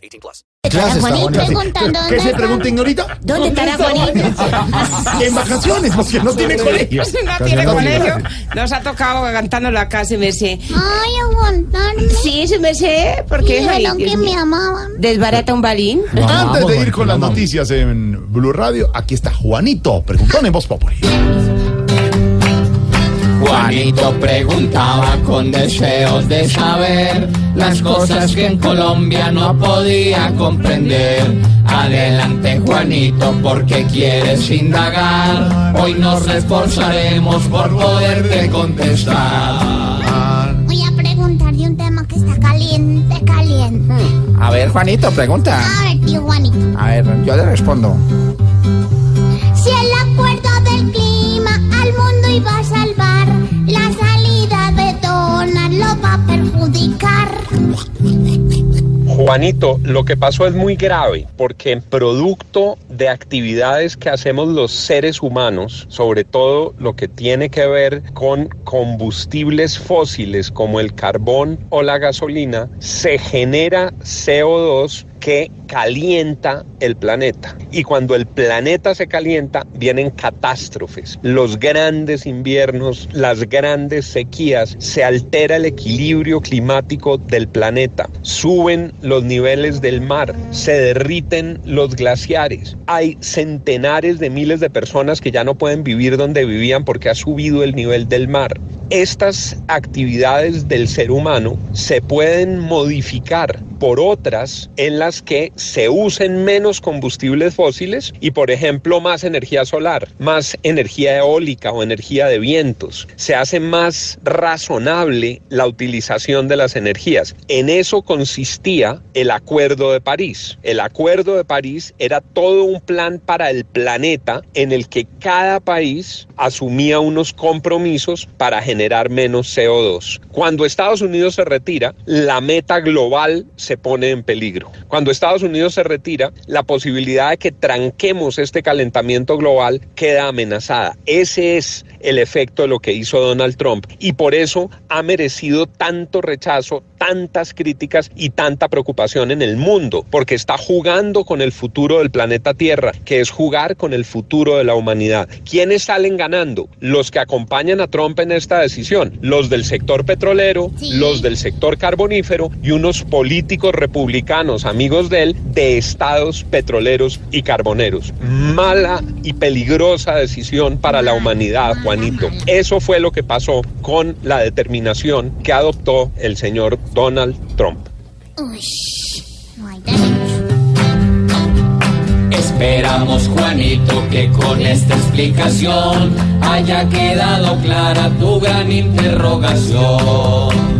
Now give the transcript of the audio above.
18 plus. Preguntando ¿Qué dónde se está. pregunta, ignorita? ¿Dónde estará Juanito? En vacaciones, porque no tiene colegio. No tiene colegio. Nos ha tocado cantando la casa, me sé. Ay, aguantarme. Sí, se me sé, porque Dijeron que me amaban. desbarata un balín. Antes de ir con las noticias en Blue Radio, aquí está Juanito, preguntón en Voz Populi. Juanito preguntaba con deseos de saber las cosas que en Colombia no podía comprender. Adelante Juanito porque quieres indagar. Hoy nos esforzaremos por poderte contestar. Voy a preguntar de un tema que está caliente, caliente. A ver Juanito, pregunta. A ver, tío Juanito. A ver, yo le respondo. Si el acuerdo del clima al mundo iba a salvar, Juanito, lo que pasó es muy grave porque producto de actividades que hacemos los seres humanos, sobre todo lo que tiene que ver con combustibles fósiles como el carbón o la gasolina, se genera CO2 que calienta el planeta. Y cuando el planeta se calienta, vienen catástrofes. Los grandes inviernos, las grandes sequías, se altera el equilibrio climático del planeta. Suben los niveles del mar, se derriten los glaciares. Hay centenares de miles de personas que ya no pueden vivir donde vivían porque ha subido el nivel del mar. Estas actividades del ser humano se pueden modificar por otras en las que se usen menos combustibles fósiles y, por ejemplo, más energía solar, más energía eólica o energía de vientos. Se hace más razonable la utilización de las energías. En eso consistía el Acuerdo de París. El Acuerdo de París era todo un plan para el planeta en el que cada país asumía unos compromisos para generar menos CO2. Cuando Estados Unidos se retira, la meta global se pone en peligro. Cuando Estados Unidos se retira, la posibilidad de que tranquemos este calentamiento global queda amenazada. Ese es el efecto de lo que hizo Donald Trump y por eso ha merecido tanto rechazo, tantas críticas y tanta preocupación en el mundo, porque está jugando con el futuro del planeta Tierra, que es jugar con el futuro de la humanidad. ¿Quiénes salen ganando? Los que acompañan a Trump en esta decisión, los del sector petrolero, Sí. los del sector carbonífero y unos políticos republicanos, amigos de él, de estados petroleros y carboneros. Mala y peligrosa decisión para la humanidad, Juanito. Eso fue lo que pasó con la determinación que adoptó el señor Donald Trump. Uy, no hay derecho. Esperamos Juanito que con esta explicación haya quedado clara tu gran interrogación.